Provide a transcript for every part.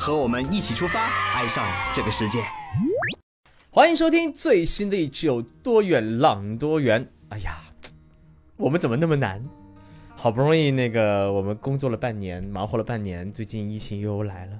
和我们一起出发，爱上这个世界。欢迎收听最新的一期《有多远浪多远》。哎呀，我们怎么那么难？好不容易那个我们工作了半年，忙活了半年，最近疫情又来了，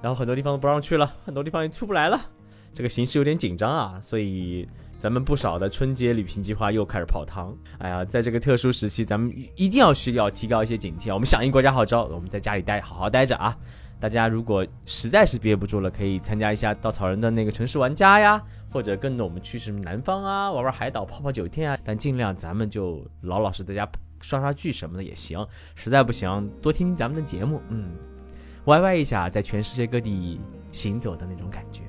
然后很多地方都不让去了，很多地方也出不来了，这个形势有点紧张啊，所以咱们不少的春节旅行计划又开始泡汤。哎呀，在这个特殊时期，咱们一定要需要提高一些警惕！我们响应国家号召，我们在家里待，好好待着啊！大家如果实在是憋不住了，可以参加一下稻草人的那个城市玩家呀，或者跟着我们去什么南方啊，玩玩海岛、泡泡酒店啊。但尽量咱们就老老实在家刷刷剧什么的也行。实在不行，多听听咱们的节目，嗯，歪歪一下，在全世界各地行走的那种感觉。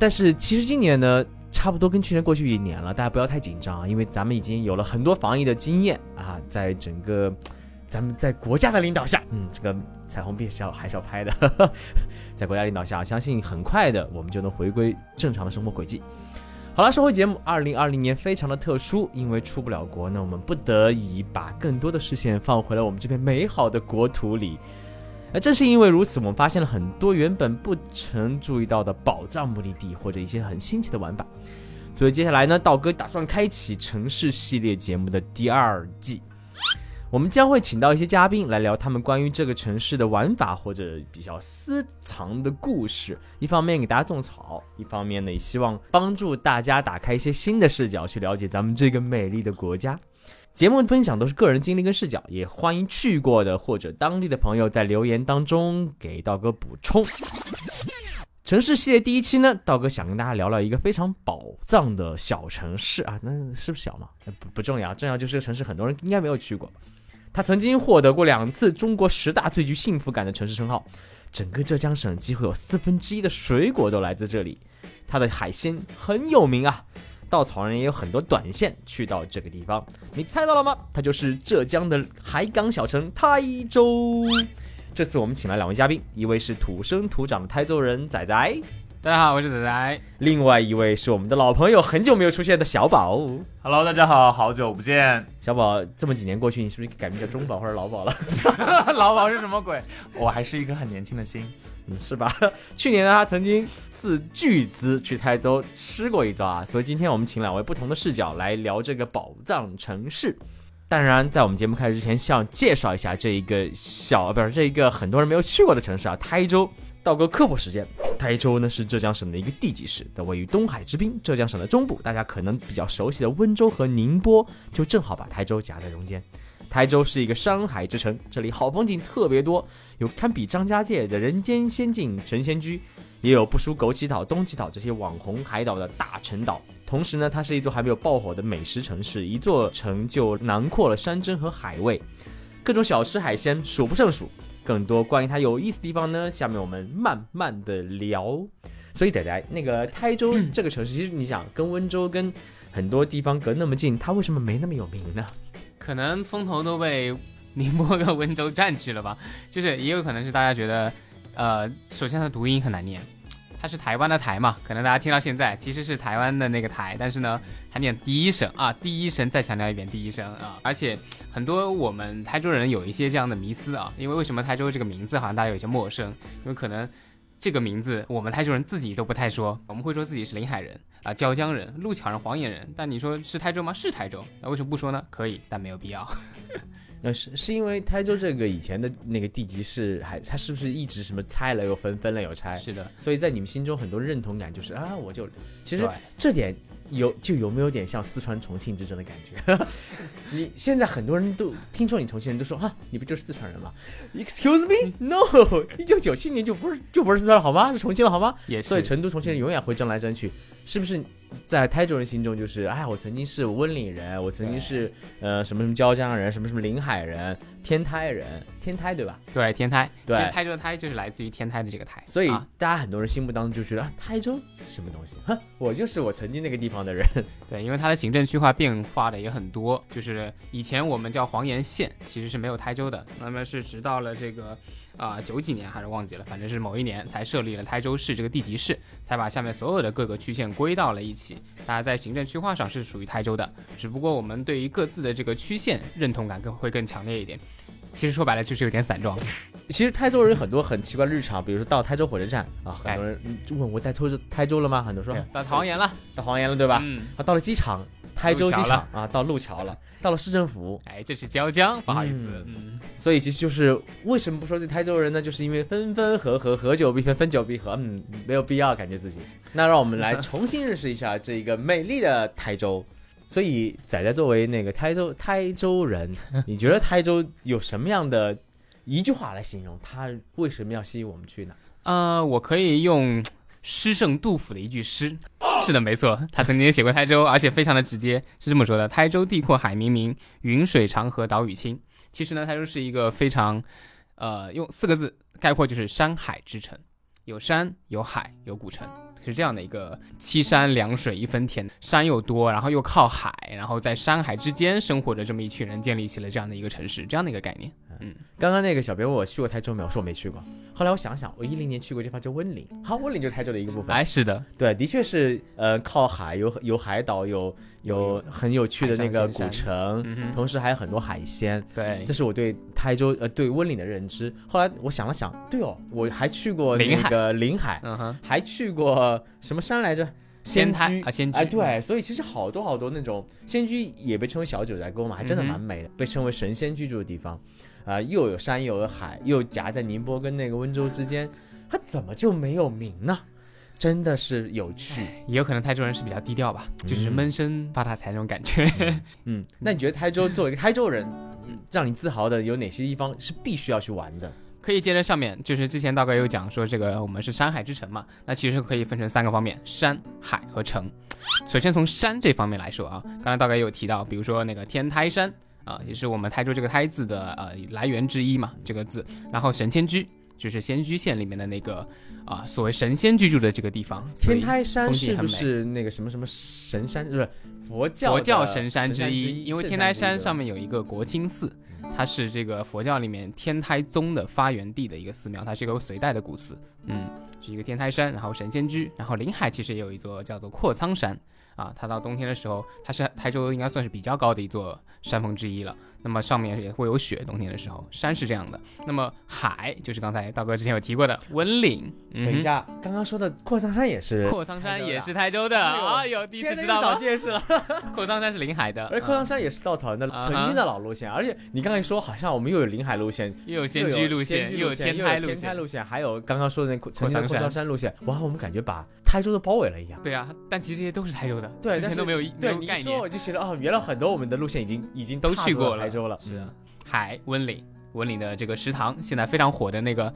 但是其实今年呢，差不多跟去年过去一年了，大家不要太紧张，因为咱们已经有了很多防疫的经验啊，在整个。咱们在国家的领导下，嗯，这个彩虹必是要还是要拍的，在国家领导下，相信很快的我们就能回归正常的生活轨迹。好了，说回节目，二零二零年非常的特殊，因为出不了国，那我们不得已把更多的视线放回了我们这片美好的国土里。而正是因为如此，我们发现了很多原本不曾注意到的宝藏目的地，或者一些很新奇的玩法。所以接下来呢，道哥打算开启城市系列节目的第二季。我们将会请到一些嘉宾来聊他们关于这个城市的玩法或者比较私藏的故事。一方面给大家种草，一方面呢也希望帮助大家打开一些新的视角，去了解咱们这个美丽的国家。节目分享都是个人经历跟视角，也欢迎去过的或者当地的朋友在留言当中给道哥补充。城市系列第一期呢，道哥想跟大家聊聊一个非常宝藏的小城市啊，那是不是小嘛？不不重要，重要就是这个城市很多人应该没有去过。它曾经获得过两次中国十大最具幸福感的城市称号，整个浙江省几乎有四分之一的水果都来自这里。它的海鲜很有名啊，稻草人也有很多短线去到这个地方。你猜到了吗？它就是浙江的海港小城台州。这次我们请来两位嘉宾，一位是土生土长的台州人仔仔。大家好，我是仔仔。另外一位是我们的老朋友，很久没有出现的小宝。Hello，大家好，好久不见。小宝，这么几年过去，你是不是改名叫中宝或者老宝了？老宝是什么鬼？我还是一个很年轻的心，嗯，是吧？去年呢，他曾经斥巨资去台州吃过一遭啊。所以今天我们请两位不同的视角来聊这个宝藏城市。当然，在我们节目开始之前，想介绍一下这一个小，不是这一个很多人没有去过的城市啊，台州。道哥科普时间，台州呢是浙江省的一个地级市，它位于东海之滨，浙江省的中部。大家可能比较熟悉的温州和宁波，就正好把台州夹在中间。台州是一个山海之城，这里好风景特别多，有堪比张家界的人间仙境神仙居，也有不输枸杞岛、东极岛这些网红海岛的大陈岛。同时呢，它是一座还没有爆火的美食城市，一座城就囊括了山珍和海味，各种小吃海鲜数不胜数。更多关于它有意思的地方呢，下面我们慢慢的聊。所以仔仔，那个台州这个城市，其实你想跟温州跟很多地方隔那么近，它为什么没那么有名呢？可能风头都被宁波跟温州占据了吧。就是也有可能是大家觉得，呃，首先它读音很难念。它是台湾的台嘛？可能大家听到现在其实是台湾的那个台，但是呢，它念第一声啊，第一声再强调一遍第一声啊。而且很多我们台州人有一些这样的迷思啊，因为为什么台州这个名字好像大家有些陌生？因为可能这个名字我们台州人自己都不太说，我们会说自己是临海人啊、椒江人、路桥人、黄岩人，但你说是台州吗？是台州，那为什么不说呢？可以，但没有必要。那是是因为台州这个以前的那个地级市，还它是不是一直什么拆了又分，分了又拆？是的，所以在你们心中很多认同感就是啊，我就其实这点有就有没有点像四川重庆之争的感觉？你现在很多人都听说你重庆人都说啊，你不就是四川人吗？Excuse me，No，一九九七年就不是就不是四川了好吗？是重庆了好吗？也是。所以成都重庆人永远会争来争去，是不是？在台州人心中就是，哎，我曾经是温岭人，我曾经是呃什么什么椒江人，什么什么临海人、天台人，天台对吧？对，天台，对其实台州的台就是来自于天台的这个台，所以啊大家很多人心目当中就觉得、啊、台州什么东西？哼，我就是我曾经那个地方的人。对，因为它的行政区划变化的也很多，就是以前我们叫黄岩县，其实是没有台州的，那么是直到了这个啊九、几年还是忘记了，反正是某一年才设立了台州市这个地级市，才把下面所有的各个区县归到了一起。大家在行政区划上是属于台州的，只不过我们对于各自的这个区县认同感更会更强烈一点。其实说白了就是有点散装，其实台州人很多很奇怪的日常，比如说到台州火车站啊，很哎多人问我在台州台州了吗？很多说到黄岩了，到黄岩了对吧？嗯，啊，到了机场，台州机场啊，到路桥了，到了市政府，哎，这是椒江，不好意思，嗯。嗯，所以其实就是为什么不说这台州人呢？就是因为分分合合，合久必分，分久必合，嗯，没有必要感觉自己。那让我们来重新认识一下这一个美丽的台州。所以仔仔作为那个台州台州人，你觉得台州有什么样的一句话来形容它为什么要吸引我们去呢？呃，我可以用诗圣杜甫的一句诗。是的，没错，他曾经也写过台州，而且非常的直接，是这么说的：“台州地阔海明明，云水长河岛屿清。”其实呢，台州是一个非常，呃，用四个字概括就是山海之城，有山有海有古城，是这样的一个七山两水一分田，山又多，然后又靠海，然后在山海之间生活着这么一群人，建立起了这样的一个城市，这样的一个概念。刚刚那个小编问我去过台州没有，我说我没去过。后来我想想，我一零年去过地方叫温岭，好，温岭就是台州的一个部分。哎，是的，对，的确是，呃，靠海，有有海岛，有有很有趣的那个古城，同时还有很多海鲜。对。这，是我对台州呃对温岭的认知。后来我想了想，对哦，我还去过那个临海，嗯哼，还去过什么山来着？仙居。台啊，仙居，哎，对，所以其实好多好多那种仙居也被称为小九寨沟嘛，还真的蛮美的，被称为神仙居住的地方，啊、又有山又有海，又夹在宁波跟那个温州之间，它怎么就没有名呢？真的是有趣。也有可能台州人是比较低调吧，就是嗯闷声发大财那种感觉。嗯，那你觉得台州作为一个台州人，嗯让你自豪的有哪些地方是必须要去玩的？可以接着上面，就是之前道哥有讲说这个我们是山海之城嘛，那其实可以分成三个方面：山、海和城。首先从山这方面来说啊，刚才道哥也有提到，比如说那个天台山啊，也是我们台州这个台字的呃来源之一嘛，这个字。然后神仙居就是仙居县里面的那个啊所谓神仙居住的这个地方，天台山是不是那个什么什么神山？不是佛教佛教神山之之一，因为天台山上面面有一个国清寺，它是这个佛教里面天台宗的发源地的一个寺庙，它是一个隋代的古寺，嗯，是一个天台山，然后神仙居，然后临海其实也有一座叫做阔苍山，啊，它到冬天的时候，它是台州应该算是比较高的一座山峰之一了。那么上面也会有雪，冬天的时候，山是这样的。那么海就是刚才道哥之前有提过的温岭，嗯等一，下，刚刚说的阔苍山也是阔苍山也是台州的，哎呦啊，有第一次知道吗？见识了。阔苍山是临海的，而阔苍山也是稻草人的曾经的老路线，而且你刚才说好像我们又有临海路线，又有仙居路线，又有天台路线，还有刚刚说的那阔曾经的阔苍山路线，哇，我们感觉把台州都包围了一样。对啊，但其实这些都是台州的，对之前都没有没对你一说，有概念。我就觉得哦，原来很多我们的路线已经已经都去过了台州了。是的嗯，海温岭，温岭的这个食堂现在非常火的那个，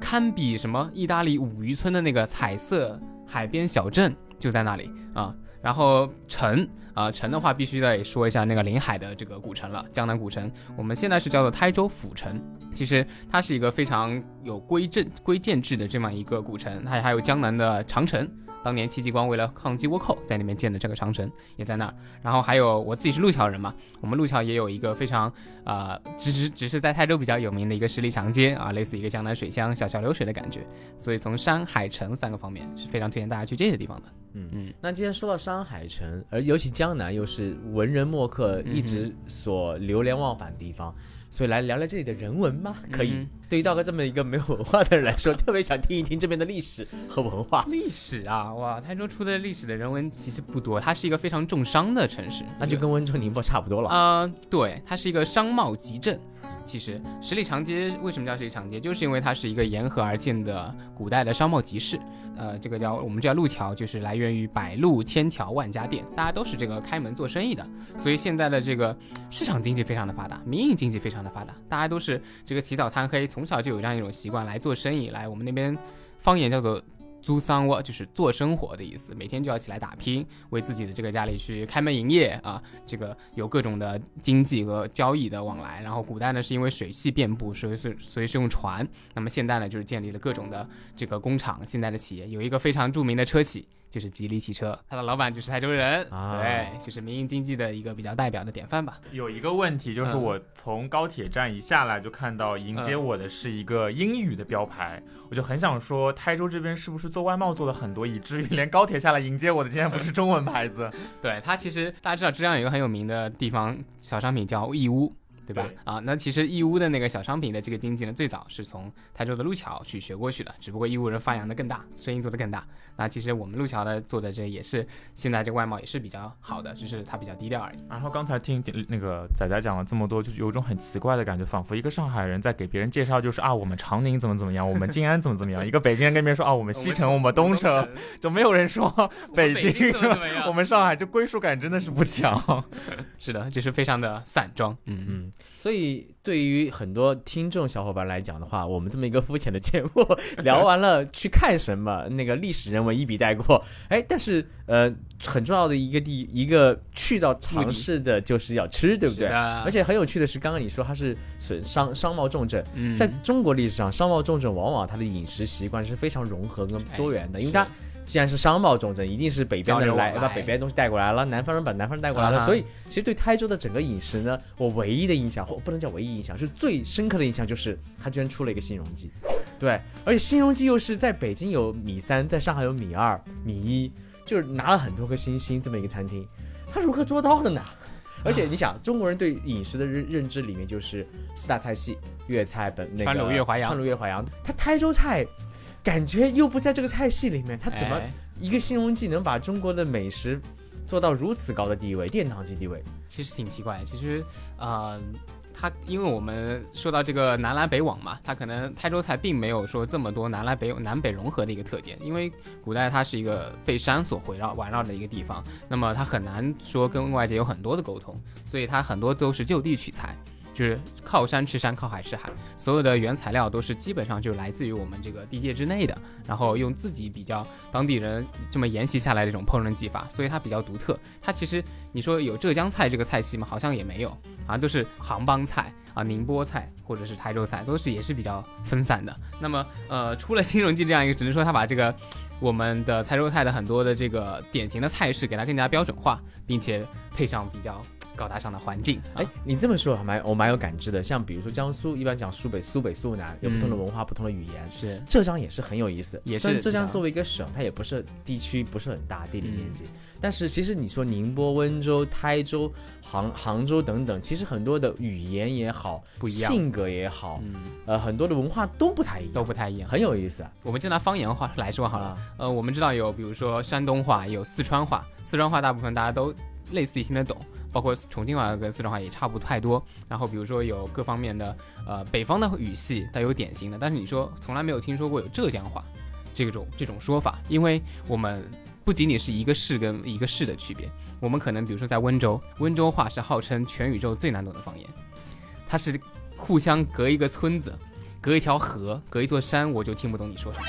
堪比什么意大利五渔村的那个彩色海边小镇就在那里啊。然后城啊，城的话必须得说一下那个临海的这个古城了，江南古城，我们现在是叫做台州府城。其实它是一个非常有规正规建制的这么一个古城，它还有江南的长城。当年戚继光为了抗击倭寇，在那边建的这个长城也在那儿。然后还有我自己是路桥人嘛，我们路桥也有一个非常啊、只是只是在泰州比较有名的一个十里长街啊，类似一个江南水乡小桥流水的感觉。所以从山海城三个方面是非常推荐大家去这些地方的。嗯嗯那既然说到山海城，而尤其江南又是文人墨客嗯一直所流连忘返的地方，所以来聊聊这里的人文吗？可以。嗯对于道哥这么一个没有文化的人来说，特别想听一听这边的历史和文化。历史啊，哇，台州出的历史的人文其实不多，它是一个非常重商的城市，那就跟温州、宁波差不多了。啊、对，它是一个商贸集镇。其实十里长街为什么叫十里长街，就是因为它是一个沿河而建的古代的商贸集市。呃，这个叫我们叫路桥，就是来源于百路千桥万家店，大家都是这个开门做生意的，所以现在的这个市场经济非常的发达，民营经济非常的发达，大家都是这个起早贪黑，从小就有这样一种习惯来做生意，来我们那边方言叫做租桑窝，就是做生活的意思，每天就要起来打拼，为自己的这个家里去开门营业啊，这个有各种的经济和交易的往来。然后古代呢是因为水系遍布，所以是所以是用船。那么现代呢就是建立了各种的这个工厂，现代的企业有一个非常著名的车企。就是吉利汽车，它的老板就是台州人，啊对，就是民营经济的一个比较代表的典范吧。有一个问题就是，嗯我从高铁站一下来就看到迎接我的是一个英语的标牌，我就很想说，台州这边是不是做外贸做的很多，以至于连高铁下来迎接我的竟然不是中文牌子？对，它其实大家知道，浙江有一个很有名的地方小商品叫义乌。对吧？对啊，那其实义乌的那个小商品的这个经济呢，最早是从台州的路桥去学过去的，只不过义乌人发扬的更大，生意做得更大。那其实我们路桥的做的这也是现在这个外贸也是比较好的，只是它比较低调而已。然后刚才听那个仔仔讲了这么多，就是有一种很奇怪的感觉，仿佛一个上海人在给别人介绍，就是啊，我们长宁怎么怎么样，我们静安怎么怎么样；一个北京人跟别人说啊，我们西城，我们东城，就没有人说北北京怎么怎么样？我们上海这归属感真的是不强。是的，就是非常的散装。嗯嗯，嗯，所以对于很多听众小伙伴来讲的话，我们这么一个肤浅的节目，聊完了去看什么，那个历史人文一笔带过，哎，但是呃，很重要的一个地一个去到尝试的就是要吃，对不对？而且很有趣的是，刚刚你说它是损伤商贸重镇，嗯。在中国历史上，商贸重镇往往它的饮食习惯是非常融合跟多元的，哎因为它既然是商贸重镇，一定是北边的人来把北边的东西带过来了，南方人把南方人带过来。了，啊所以其实对台州的整个饮食呢，我唯一的印象，或不能叫唯一印象，是最深刻的印象就是它居然出了一个新荣记，对，而且新荣记又是在北京有米三，在上海有米二、米一，就是拿了很多颗星星这么一个餐厅，它如何做到的呢？而且你想，中国人对饮食的认认知里面就是四大菜系：粤菜、本那个川鲁粤淮扬川鲁粤淮扬。它台州菜感觉又不在这个菜系里面，他怎么哎一个新荣记能把中国的美食做到如此高的地位，殿堂级地位？其实挺奇怪，其实，呃，它因为我们说到这个南来北往嘛，它可能台州菜并没有说这么多南来北南北融合的一个特点，因为古代它是一个被山所围绕环绕的一个地方，那么它很难说跟外界有很多的沟通，所以它很多都是就地取材。就是靠山吃山，靠海吃海，所有的原材料都是基本上就来自于我们这个地界之内的，然后用自己比较当地人这么沿袭下来的这种烹饪技法，所以它比较独特。它其实你说有浙江菜这个菜系吗？好像也没有，好像都是杭帮菜啊、宁波菜或者是台州菜，都是也是比较分散的。那么呃，出了新荣记这样一个，只能说他把这个我们的台州菜的很多的这个典型的菜式给它更加标准化，并且配上比较高大上的环境。哎，你这么说还蛮我蛮有感知的。像比如说江苏，一般讲苏北、苏北、苏南，有不同的文化、不同的语言。是浙江也是很有意思，也是浙江作为一个省，它也不是地区不是很大，地理面积，但是其实你说宁波、温州、台州、杭杭州等等，其实很多的语言也好，不一样。性格也好，嗯，呃，很多的文化都不太一样，都不太一样。很有意思啊。我们就拿方言话来说好了，啊。呃，我们知道有比如说山东话，有四川话，四川话大部分大家都类似于听得懂，包括重庆话跟四川话也差不太多。然后比如说有各方面的，呃，北方的语系它有典型的，但是你说从来没有听说过有浙江话。这种这种说法，因为我们不仅仅是一个市跟一个市的区别，我们可能比如说在温州，温州话是号称全宇宙最难懂的方言，它是互相隔一个村子，隔一条河，隔一座山，我就听不懂你说什么。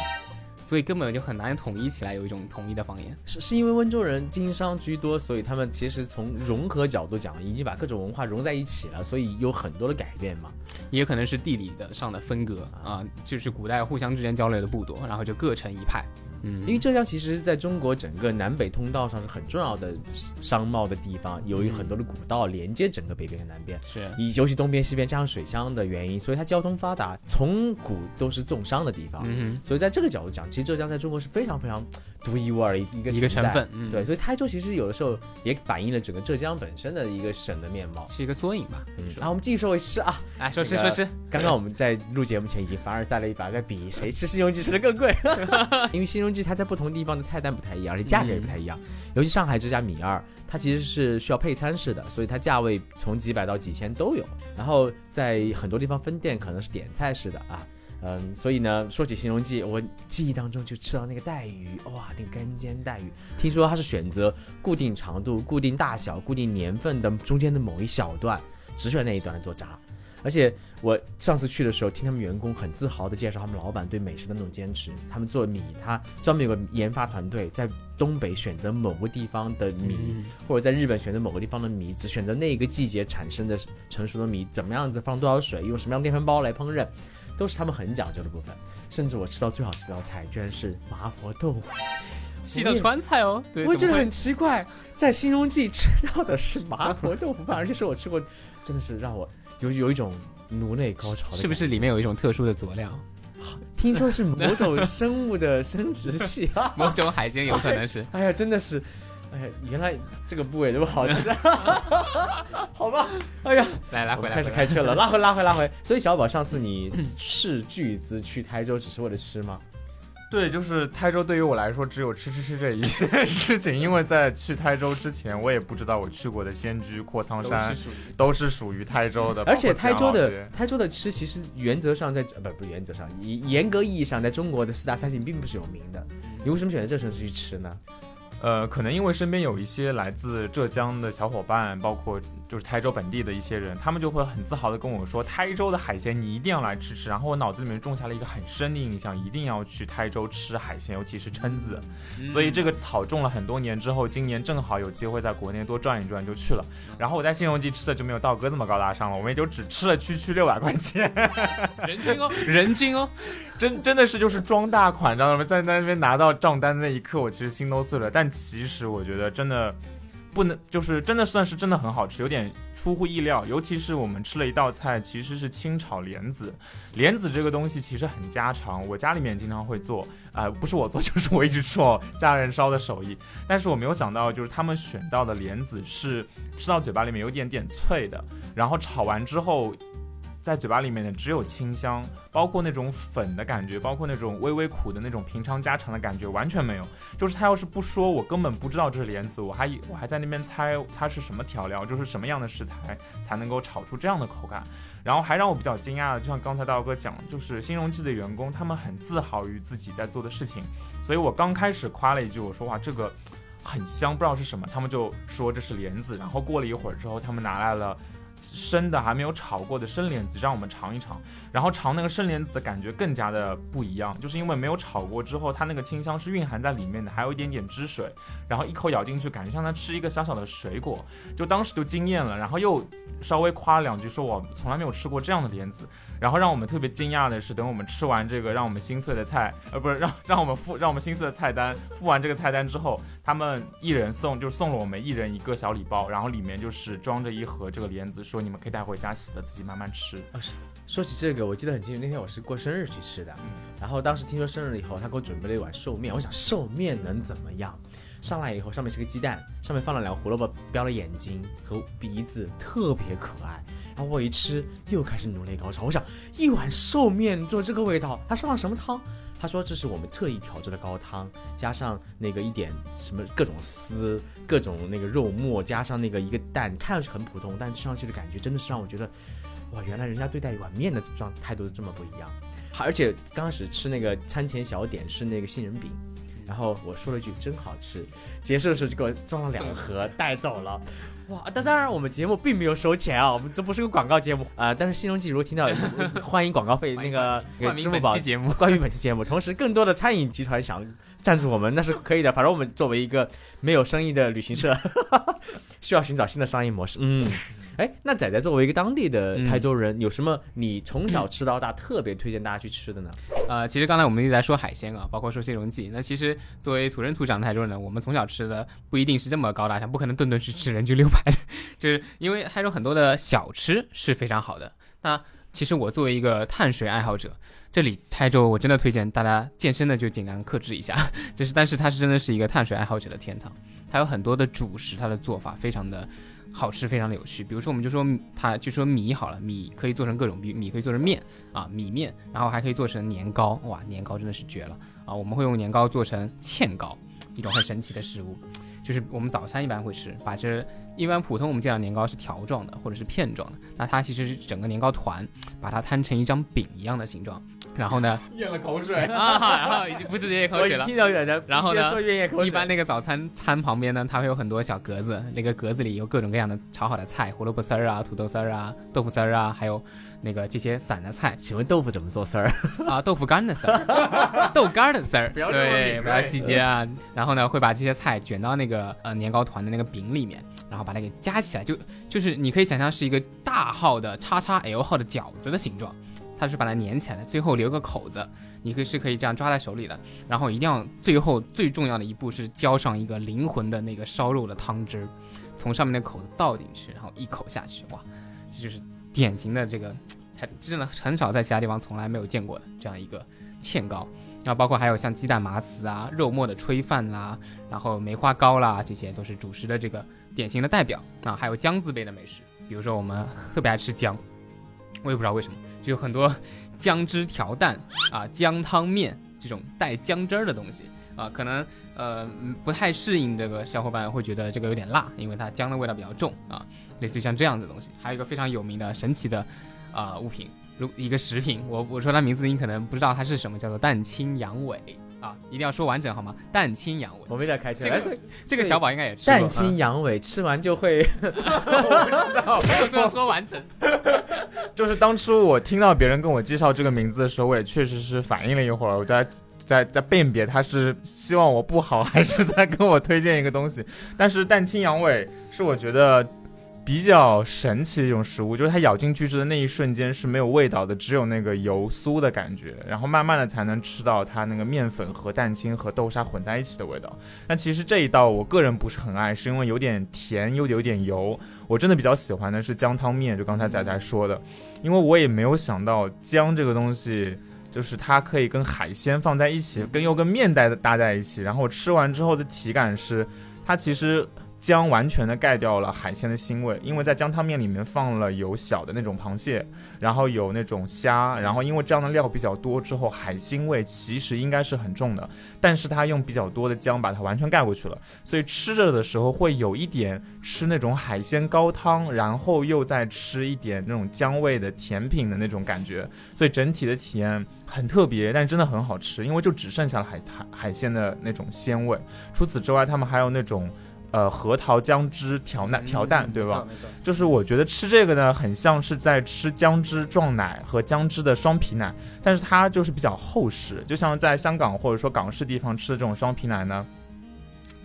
所以根本就很难统一起来，有一种统一的方言。是是因为温州人经商居多，所以他们其实从融合角度讲，已经把各种文化融在一起了，所以有很多的改变嘛。也可能是地理的上的分割啊，就是古代互相之间交流的不多，然后就各成一派。嗯，因为浙江其实在中国整个南北通道上是很重要的商贸的地方，由于很多的古道连接整个北边和南边。是以尤其东边西边加上水乡的原因，所以它交通发达，从古都是重商的地方。嗯所以在这个角度讲，其实浙江在中国是非常非常独一无二的一个，一个存在。身份，嗯，对，，所以台州其实有的时候也反映了整个浙江本身的一个省的面貌。是一个缩影吧。嗯，然后我们继续说回吃啊，哎，说吃说吃，刚刚我们在录节目前已经凡尔赛了一把，该比谁吃西荣记吃的更贵。因为西荣记它在不同地方的菜单不太一样，而且价格也不太一样。尤其上海这家米二，它其实是需要配餐式的，所以它价位从几百到几千都有。然后在很多地方分店可能是点菜式的啊。嗯，所以呢，说起形容记，我记忆当中就吃到那个带鱼，哇，那个干煎带鱼，听说它是选择固定长度、固定大小、固定年份的中间的某一小段，只选那一段来做炸。而且我上次去的时候，听他们员工很自豪的介绍他们老板对美食的那种坚持。他们做米，他专门有个研发团队，在东北选择某个地方的米，嗯或者在日本选择某个地方的米，只选择那一个季节产生的成熟的米，怎么样子放多少水，用什么样的电饭煲来烹饪，都是他们很讲究的部分。甚至我吃到最好吃的道菜，居然是麻婆豆腐。是一道川菜哦。对，我觉得很奇怪，在新荣记吃到的是麻婆豆腐饭，而且是我吃过，真的是让我有有一种颅内高潮的。是不是？里面有一种特殊的佐料？听说是某种生物的生殖器啊！某种海鲜有可能是。哎呀，真的是，哎呀，原来这个部位这么好吃，好吧？哎呀，来拉回来，开始开车了，拉回拉回拉回。所以小宝，上次你斥巨资去台州，只是为了吃吗？对，就是台州对于我来说只有吃吃吃这一件事情，因为在去台州之前，我也不知道我去过的仙居、阔苍都山是都是属于台州的，而且台州的台州的吃，其实原则上在呃不不原则上，严严格意义上，在中国的四大三省并不是有名的。你为什么选择这城市去吃呢？呃，可能因为身边有一些来自浙江的小伙伴，包括就是台州本地的一些人，他们就会很自豪的跟我说，台州的海鲜你一定要来吃吃。然后我脑子里面种下了一个很深的印象，一定要去台州吃海鲜，尤其是蛏子。嗯所以这个草种了很多年之后，今年正好有机会在国内多转一转，就去了。然后我在新荣记吃的就没有道哥这么高大上了，我们也就只吃了区区六百块钱，人均哦，人均哦。真真的是就是装大款，知道吗？在那边拿到账单的那一刻，我其实心都碎了。其实我觉得真的不能，就是真的算是真的很好吃，有点出乎意料。尤其是我们吃了一道菜，其实是清炒莲子。莲子这个东西其实很家常，我家里面经常会做，啊、不是我做，就是我一直说家人烧的手艺。但是我没有想到，就是他们选到的莲子是吃到嘴巴里面有点点脆的，然后炒完之后。在嘴巴里面的只有清香，包括那种粉的感觉，包括那种微微苦的那种平常家常的感觉，完全没有。就是他要是不说，我根本不知道这是莲子，我还我还在那边猜它是什么调料，就是什么样的食材才能够炒出这样的口感。然后还让我比较惊讶的，就像刚才道哥讲，就是新荣记的员工，他们很自豪于自己在做的事情。所以我刚开始夸了一句，我说哇这个很香，不知道是什么，他们就说这是莲子。然后过了一会儿之后，他们拿来了。生的还没有炒过的生莲子，让我们尝一尝。然后尝那个生莲子的感觉更加的不一样，就是因为没有炒过之后，它那个清香是蕴含在里面的，还有一点点汁水。然后一口咬进去，感觉像在吃一个小小的水果，就当时就惊艳了。然后又稍微夸了两句，说我从来没有吃过这样的莲子。然后让我们特别惊讶的是，等我们吃完这个让我们心碎的菜，呃，不是让让我们付让我们心碎的菜单，付完这个菜单之后，他们一人送就是送了我们一人一个小礼包，然后里面就是装着一盒这个莲子，说你们可以带回家洗了自己慢慢吃。啊说起这个，我记得很清楚，那天我是过生日去吃的，然后当时听说生日以后，他给我准备了一碗寿面，我想寿面能怎么样？上来以后，上面是个鸡蛋，上面放了两个胡萝卜，标了眼睛和鼻子，特别可爱。然后我一吃，又开始颅内高潮。我想，一碗寿面做这个味道，他上了什么汤？他说这是我们特意调制的高汤，加上那个一点什么各种丝、各种那个肉末，加上那个一个蛋，看上去很普通，但吃上去的感觉真的是让我觉得，哇，原来人家对待一碗面的状态度这么不一样。而且刚开始吃那个餐前小点是那个杏仁饼，然后我说了一句真好吃，结束的时候就给我装了两盒带走了。哇！但当然，我们节目并没有收钱啊，我们这不是个广告节目啊、但是新荣记如果听到，欢迎广告费那个那冠名个支付宝本期节目，关于本期节目，同时更多的餐饮集团想赞助我们，那是可以的。反正我们作为一个没有生意的旅行社，需要寻找新的商业模式。嗯，哎，那仔仔作为一个当地的台州人，有什么你从小吃到大特别推荐大家去吃的呢？呃，其实刚才我们一直在说海鲜啊，包括说新荣记。那其实作为土生土长的台州人呢，我们从小吃的不一定是这么高大上，不可能顿顿去吃人均六百的，就是因为台州很多的小吃是非常好的。那其实我作为一个碳水爱好者，这里台州我真的推荐大家健身的就尽量克制一下，就是但是它是真的是一个碳水爱好者的天堂，它有很多的主食，它的做法非常的。好吃，非常的有趣。比如说，我们就说它就说米好了，米可以做成各种，米米可以做成面啊，米面，然后还可以做成年糕，哇，年糕真的是绝了啊！我们会用年糕做成芡糕，一种很神奇的食物，就是我们早餐一般会吃，把这一般普通我们见到年糕是条状的或者是片状的，那它其实是整个年糕团，把它摊成一张饼一样的形状，然后呢，咽了口水。啊，然后已经不直接咽口水了。听到有人，然后呢说越咽口水。一般那个早餐餐旁边呢，它会有很多小格子，那个格子里有各种各样的炒好的菜，胡萝卜丝儿啊、土豆丝儿啊、豆腐丝儿啊，还有那个这些散的菜请问豆腐怎么做丝儿？啊，豆腐干的丝儿，豆干的丝儿，对，不要细节啊。然后呢，会把这些菜卷到那个呃年糕团的那个饼里面，然后把它给夹起来，就就是你可以想象是一个大号的叉叉 L 号的饺子的形状，它是把它粘起来的，最后留个口子，你可以是可以这样抓在手里的。然后一定要最后最重要的一步是浇上一个灵魂的那个烧肉的汤汁儿，从上面的口子倒进去，然后一口下去，哇，这就是典型的这个，还真的很少在其他地方从来没有见过的这样一个芡糕。然后包括还有像鸡蛋麻糍啊、肉末的炊饭啦，然后梅花糕啦，这些都是主食的这个典型的代表啊。还有姜字辈的美食，比如说我们特别爱吃姜，我也不知道为什么，就有很多姜汁调蛋啊、姜汤面这种带姜汁儿的东西啊，可能呃不太适应这个小伙伴会觉得这个有点辣，因为它姜的味道比较重啊，类似于像这样子的东西。还有一个非常有名的神奇的啊、物品，如一个食品，我我说它名字你可能不知道它是什么，叫做蛋清羊尾啊，一定要说完整好吗？蛋清羊尾，我没在开车。这个这个小宝应该也吃蛋，清羊尾吃完就会 没有说说完整，就是当初我听到别人跟我介绍这个名字的时候，我也确实是反应了一会儿，我在在在辨别他是希望我不好，还是在跟我推荐一个东西。但是蛋清羊尾是我觉得比较神奇的一种食物，就是它咬进去之的那一瞬间是没有味道的，只有那个油酥的感觉，然后慢慢的才能吃到它那个面粉和蛋清和豆沙混在一起的味道。但其实这一道我个人不是很爱，是因为有点甜又有点油。我真的比较喜欢的是姜汤面，就刚才仔仔说的，因为我也没有想到姜这个东西，就是它可以跟海鲜放在一起，跟又跟面带搭在一起，然后我吃完之后的体感是，它其实。姜完全的盖掉了海鲜的腥味，因为在姜汤面里面放了有小的那种螃蟹，然后有那种虾，然后因为这样的料比较多之后，海腥味其实应该是很重的，但是它用比较多的姜把它完全盖过去了，所以吃着的时候会有一点吃那种海鲜高汤，然后又再吃一点那种姜味的甜品的那种感觉，所以整体的体验很特别，但真的很好吃，因为就只剩下了海海海鲜的那种鲜味。除此之外，他们还有那种。呃，核桃姜汁调奶调蛋，对吧？就是我觉得吃这个呢，很像是在吃姜汁撞奶和姜汁的双皮奶，但是它就是比较厚实，就像在香港或者说港式地方吃的这种双皮奶呢。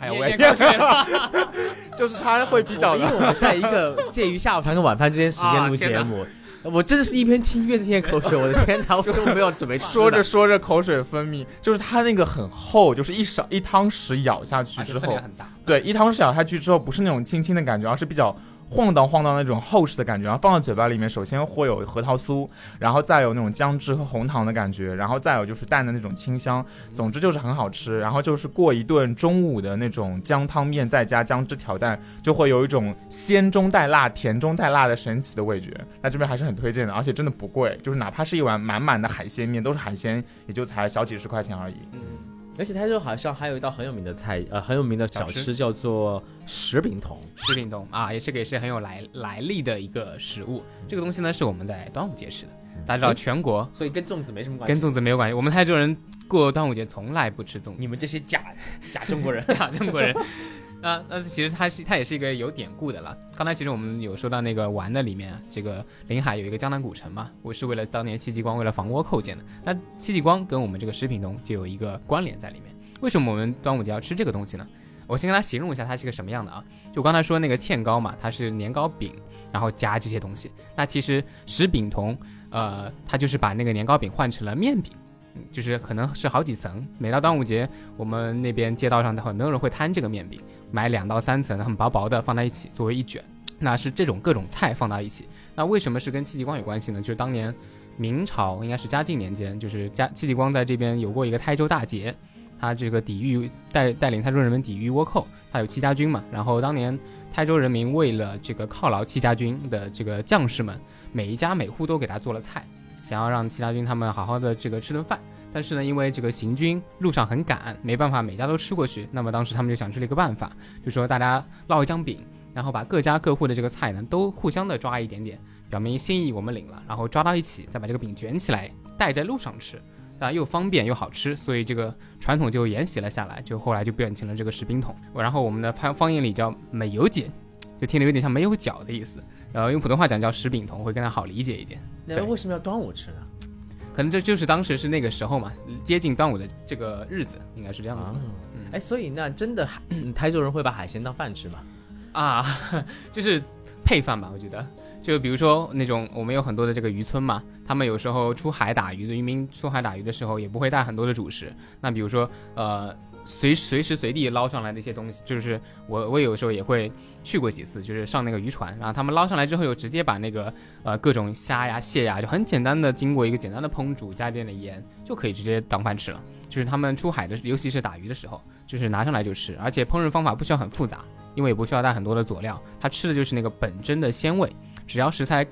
哎呀，我也咽口水了 就是它会比较因为我们在一个介于下午茶跟晚饭之间时间录 节目，我真的是一边听一边咽口水。我的天哪，我为什么没有准备吃？说着说着口水分泌，就是它那个很厚，就是一勺一汤匙咬下去之后，分量很大，对，一汤匙咬下去之后，不是那种轻轻的感觉，而是比较晃荡晃荡那种厚实的感觉。然后放到嘴巴里面，首先会有核桃酥，然后再有那种姜汁和红糖的感觉，然后再有就是蛋的那种清香。总之就是很好吃。然后就是过一顿中午的那种姜汤面，再加姜汁调蛋，就会有一种鲜中带辣、甜中带辣的神奇的味觉。那这边还是很推荐的，而且真的不贵，就是哪怕是一碗满满的海鲜面，都是海鲜，也就才小几十块钱而已。嗯，而且台州好像还有一道很有名的菜，呃，很有名的小小吃吃叫做食饼筒。食品冻啊，也这个也是很有来来历的一个食物。这个东西呢，是我们在端午节吃的。大家知道，全国所以跟粽子没什么关系。跟粽子没有关系，我们台州人过端午节从来不吃粽子。你们这些假假中国人，假中国人。那那其实它是它也是一个有典故的了。刚才其实我们有说到那个玩的里面，这个临海有一个江南古城嘛，我是为了当年戚继光为了防倭寇建的。那戚继光跟我们这个食品中就有一个关联在里面。为什么我们端午节要吃这个东西呢？我先跟大家形容一下它是个什么样的啊？就刚才说那个芡糕嘛，它是年糕饼，然后加这些东西。那其实食饼同，呃，它就是把那个年糕饼换成了面饼。就是可能是好几层，每到端午节，我们那边街道上的很多人会摊这个面饼，买两到三层，很薄薄的放在一起作为一卷。那是这种各种菜放到一起。那为什么是跟戚继光有关系呢？就是当年明朝应该是嘉靖年间，就是嘉戚继光在这边有过一个台州大捷，他这个抵御带带领台州人民抵御倭寇，他有戚家军嘛。然后当年台州人民为了这个犒劳戚家军的这个将士们，每一家每户都给他做了菜，想要让戚家军他们好好的这个吃顿饭。但是呢，因为这个行军路上很赶，没办法每家都吃过去。那么当时他们就想出了一个办法，就说大家烙一张饼，然后把各家各户的这个菜呢都互相的抓一点点，表明心意我们领了，然后抓到一起，再把这个饼卷起来带在路上吃，啊，又方便又好吃，所以这个传统就沿袭了下来，就后来就变成了这个食冰桶。然后我们的方方言里叫没有碱，就听着有点像没有脚的意思。然后用普通话讲叫食饼桶，会更加好理解一点。那为什么要端午吃呢？可能这就是当时是那个时候嘛，接近端午的这个日子，应该是这样子。嗯，哎，所以那真的台州人会把海鲜当饭吃吗？啊，就是配饭吧，我觉得。就比如说那种我们有很多的这个渔村嘛，他们有时候出海打鱼的渔民出海打鱼的时候，也不会带很多的主食。那比如说呃，随随时随地捞上来的一些东西，就是我我有时候也会去过几次，就是上那个渔船，然后他们捞上来之后，又直接把那个呃各种虾呀蟹呀，就很简单的经过一个简单的烹煮，加一点点盐，就可以直接当饭吃了。就是他们出海的，尤其是打鱼的时候，就是拿上来就吃，而且烹饪方法不需要很复杂，因为也不需要带很多的佐料，它吃的就是那个本真的鲜味。只要食材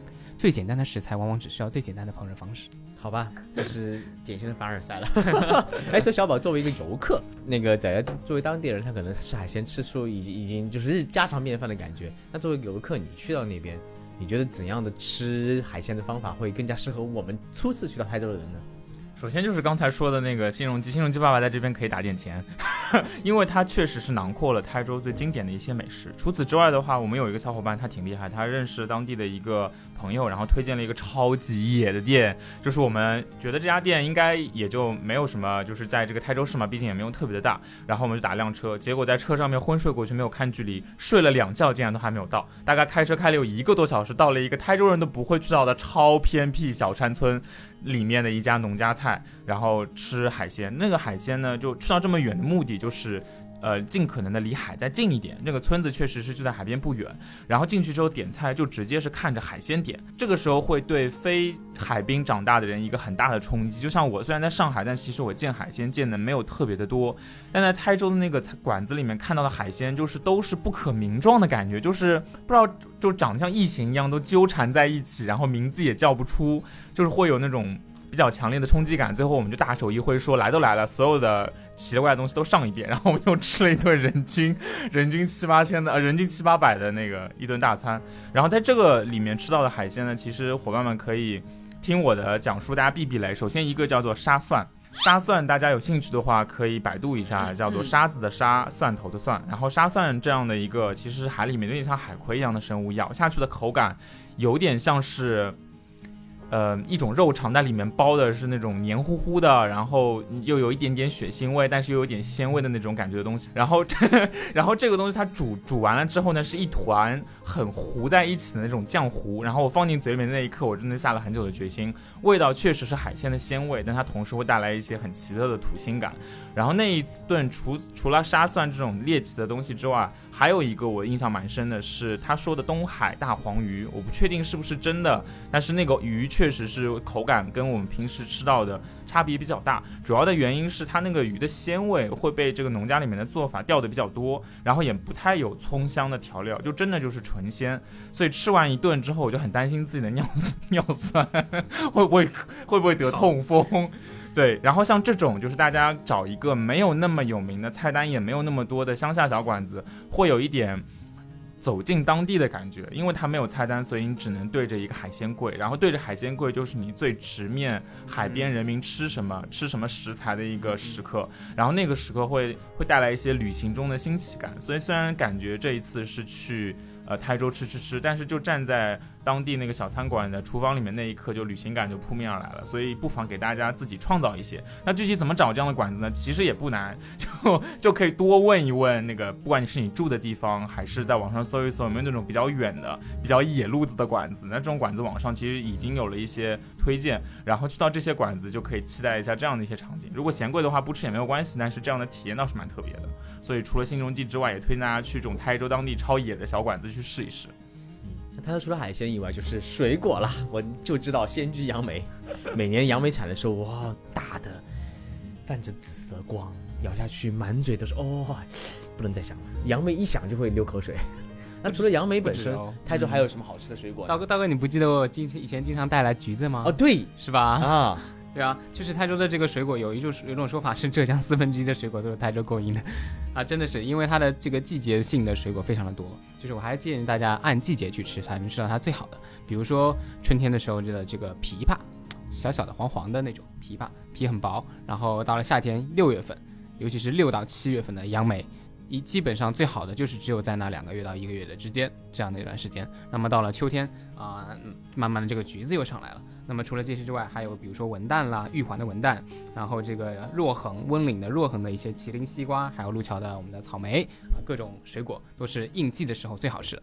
最简单的食材，往往只需要最简单的烹饪方式。好吧，这是典型的凡尔赛了。哎，所以小宝作为一个游客，那个仔仔作为当地人，他可能吃海鲜吃出已经已经就是日家常便饭的感觉。那作为游客，你去到那边，你觉得怎样的吃海鲜的方法会更加适合我们初次去到台州的人呢？首先就是刚才说的那个新荣记，新荣记爸爸在这边可以打点钱，因为它确实是囊括了台州最经典的一些美食。除此之外的话，我们有一个小伙伴，他挺厉害，他认识当地的一个朋友，然后推荐了一个超级野的店，就是我们觉得这家店应该也就没有什么，就是在这个台州市嘛，毕竟也没有特别的大。然后我们就打辆车，结果在车上面昏睡过去，没有看距离，睡了两觉，竟然都还没有到。大概开车开了有一个多小时，到了一个台州人都不会去到的超偏僻小山村。里面的一家农家菜，然后吃海鲜。那个海鲜呢，就吃到这么远的目的就是，呃，尽可能的离海再近一点。那个村子确实是就在海边不远。然后进去之后点菜就直接是看着海鲜点。这个时候会对非海滨长大的人一个很大的冲击。就像我虽然在上海，但其实我见海鲜见的没有特别的多。但在台州的那个馆子里面看到的海鲜，就是都是不可名状的感觉，就是不知道就长得像异形一样都纠缠在一起，然后名字也叫不出。就是会有那种比较强烈的冲击感，最后我们就大手一挥说来都来了，所有的奇怪的东西都上一遍，然后我们又吃了一顿人均人均七八千的呃人均七八百的那个一顿大餐，然后在这个里面吃到的海鲜呢，其实伙伴们可以听我的讲述，大家避避雷。首先一个叫做沙蒜，沙蒜大家有兴趣的话可以百度一下，叫做沙子的沙，蒜头的蒜。然后沙蒜这样的一个其实是海里面有点像海葵一样的生物，咬下去的口感有点像是。呃，一种肉肠在里面包的是那种黏糊糊的，然后又有一点点血腥味，但是又有点鲜味的那种感觉的东西。然后，然后这个东西它煮煮完了之后呢，是一团很糊在一起的那种浆糊。然后我放进嘴里面的那一刻，我真的下了很久的决心。味道确实是海鲜的鲜味，但它同时会带来一些很奇特的土腥感。然后那一顿除除了沙蒜这种猎奇的东西之外，还有一个我印象蛮深的是他说的东海大黄鱼，我不确定是不是真的，但是那个鱼确实是口感跟我们平时吃到的差别比较大。主要的原因是它那个鱼的鲜味会被这个农家里面的做法掉的比较多，然后也不太有葱香的调料，就真的就是纯鲜。所以吃完一顿之后，我就很担心自己的尿 尿酸会不会会不会得痛风。对，然后像这种就是大家找一个没有那么有名的菜单，也没有那么多的乡下小馆子，会有一点走进当地的感觉，因为它没有菜单，所以你只能对着一个海鲜柜，然后对着海鲜柜就是你最直面海边人民吃什么、吃什么食材的一个时刻，然后那个时刻会会带来一些旅行中的新奇感，所以虽然感觉这一次是去呃台州吃吃吃，但是就站在。当地那个小餐馆的厨房里面那一刻，就旅行感就扑面而来了。所以不妨给大家自己创造一些。那具体怎么找这样的馆子呢？其实也不难，就就可以多问一问那个，不管你是你住的地方，还是在网上搜一搜，有没有那种比较远的、比较野路子的馆子。那这种馆子网上其实已经有了一些推荐，然后去到这些馆子就可以期待一下这样的一些场景。如果嫌贵的话，不吃也没有关系，但是这样的体验倒是蛮特别的。所以除了新荣记之外，也推荐大家去这种台州当地超野的小馆子去试一试。它除了海鲜以外，就是水果啦。我就知道仙居杨梅，每年杨梅产的时候，哇，大的泛着紫色光，咬下去满嘴都是哦，不能再想了。杨梅一想就会流口水。那除了杨梅本身，台州还有什么好吃的水果？大哥，大哥，你不记得我经以前经常带来橘子吗？哦，对，是吧？啊。对啊，就是台州的这个水果，有一种有一种说法是浙江四分之一的水果都是台州供应的，啊，真的是因为它的这个季节性的水果非常的多，就是我还是建议大家按季节去吃，才能吃到它最好的。比如说春天的时候的这个枇杷，小小的黄黄的那种枇杷，皮很薄。然后到了夏天六月份，尤其是六到七月份的杨梅，一基本上最好的就是只有在那两个月到一个月的之间这样的一段时间。那么到了秋天啊、慢慢的这个橘子又上来了。那么除了这些之外，还有比如说文旦啦，玉环的文旦，然后这个若恒温岭的若恒的一些麒麟西瓜，还有路桥的我们的草莓，啊各种水果都是应季的时候最好吃的。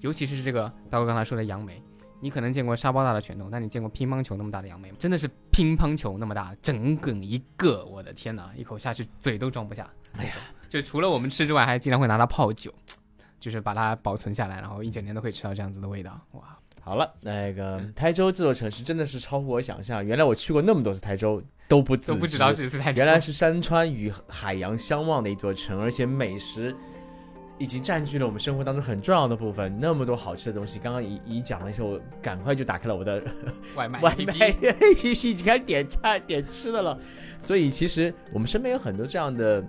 尤其是这个大哥刚才说的杨梅，你可能见过沙包大的拳头，但你见过乒乓球那么大的杨梅吗？真的是乒乓球那么大，整整一个，我的天哪，一口下去嘴都装不下。哎呀，就除了我们吃之外，还经常会拿它泡酒，就是把它保存下来，然后一整年都可以吃到这样子的味道。哇，好了，那个台州这座城市真的是超乎我想象。原来我去过那么多次台州，都不自都不知道知是在原来是山川与海洋相望的一座城，而且美食已经占据了我们生活当中很重要的部分。那么多好吃的东西，刚刚一一讲了以后，我赶快就打开了我的外卖 外卖 APP，已经开始点菜点吃的了。所以其实我们身边有很多这样的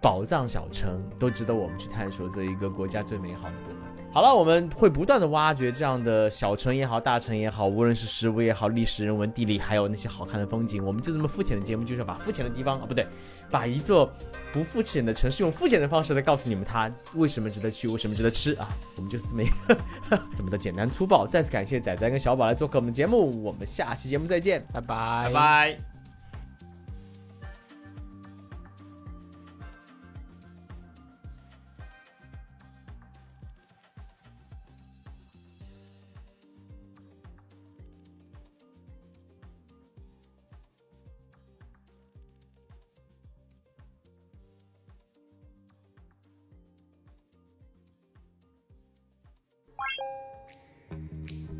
宝藏小城，都值得我们去探索这一个国家最美好的部分。好了，我们会不断的挖掘这样的小城也好，大城也好，无论是食物也好，历史、人文、地理，还有那些好看的风景。我们就这么肤浅的节目，就是要把肤浅的地方啊，不对，把一座不肤浅的城市用肤浅的方式来告诉你们它为什么值得去，为什么值得吃啊。我们就这么一个这么的简单粗暴。再次感谢仔仔跟小宝来做客我们节目，我们下期节目再见。拜拜拜拜。